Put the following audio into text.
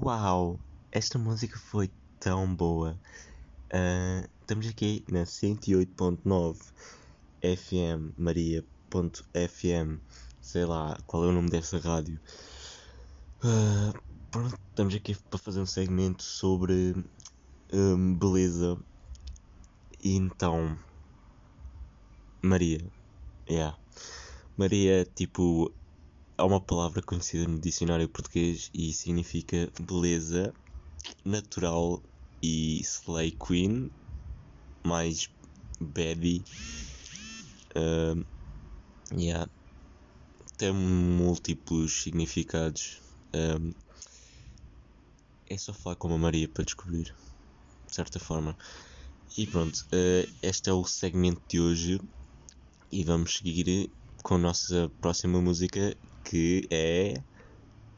Uau! Esta música foi tão boa. Ah, estamos aqui na 108.9 FM, Maria.fm, sei lá qual é o nome dessa rádio. Ah, pronto, estamos aqui para fazer um segmento sobre hum, beleza. E então, Maria, yeah. Maria, tipo, há uma palavra conhecida no dicionário português e significa beleza natural e slay queen, mais baby. Um, yeah. Tem múltiplos significados. Um, é só falar com a Maria para descobrir, de certa forma. E pronto, uh, este é o segmento de hoje e vamos seguir com a nossa próxima música que é